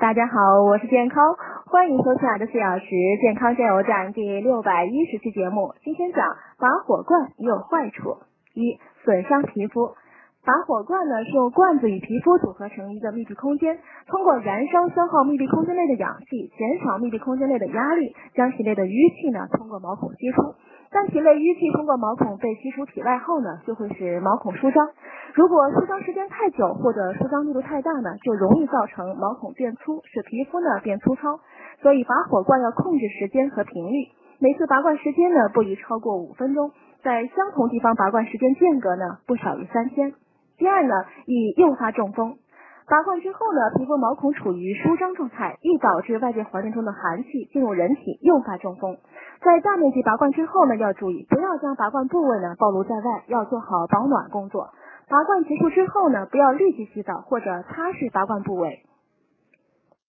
大家好，我是健康，欢迎收听二十四小时健康加油站第六百一十期节目。今天讲拔火罐也有坏处，一损伤皮肤。拔火罐呢是用罐子与皮肤组合成一个密闭空间，通过燃烧消耗密闭空间内的氧气，减少密闭空间内的压力，将体内的淤气呢通过毛孔吸出。但体内淤气通过毛孔被吸出体外后呢，就会使毛孔舒张。如果舒张时间太久或者舒张力度太大呢，就容易造成毛孔变粗，使皮肤呢变粗糙。所以拔火罐要控制时间和频率，每次拔罐时间呢不宜超过五分钟，在相同地方拔罐时间间隔呢不少于三天。第二呢，易诱发中风。拔罐之后呢，皮肤毛孔处于舒张状态，易导致外界环境中的寒气进入人体，诱发中风。在大面积拔罐之后呢，要注意不要将拔罐部位呢暴露在外，要做好保暖工作。拔罐结束之后呢，不要立即洗澡或者擦拭拔罐部位。